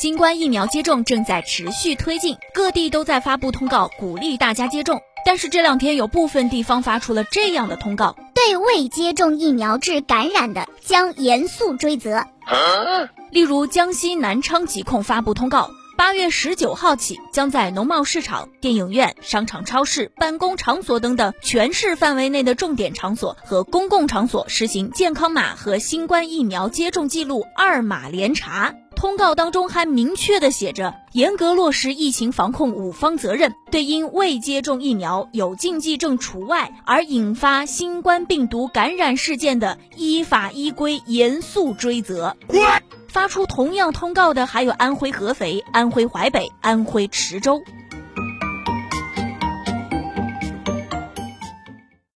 新冠疫苗接种正在持续推进，各地都在发布通告，鼓励大家接种。但是这两天有部分地方发出了这样的通告：对未接种疫苗致感染的，将严肃追责。例如，江西南昌疾控发布通告。八月十九号起，将在农贸市场、电影院、商场、超市、办公场所等等全市范围内的重点场所和公共场所实行健康码和新冠疫苗接种记录二码联查。通告当中还明确的写着，严格落实疫情防控五方责任，对因未接种疫苗有禁忌症除外而引发新冠病毒感染事件的，依法依规严肃追责。发出同样通告的还有安徽合肥、安徽淮北、安徽池州。